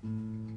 Das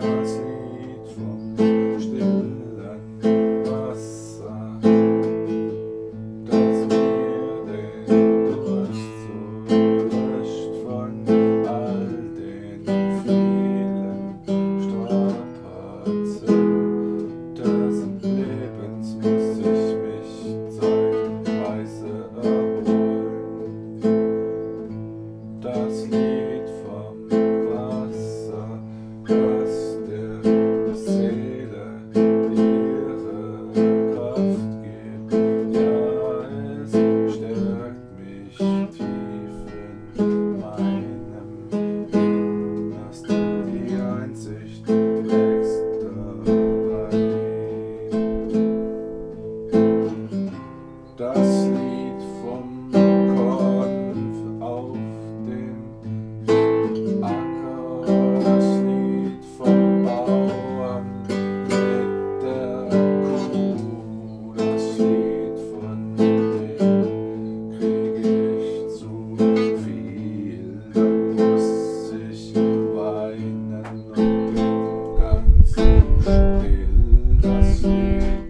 Das Música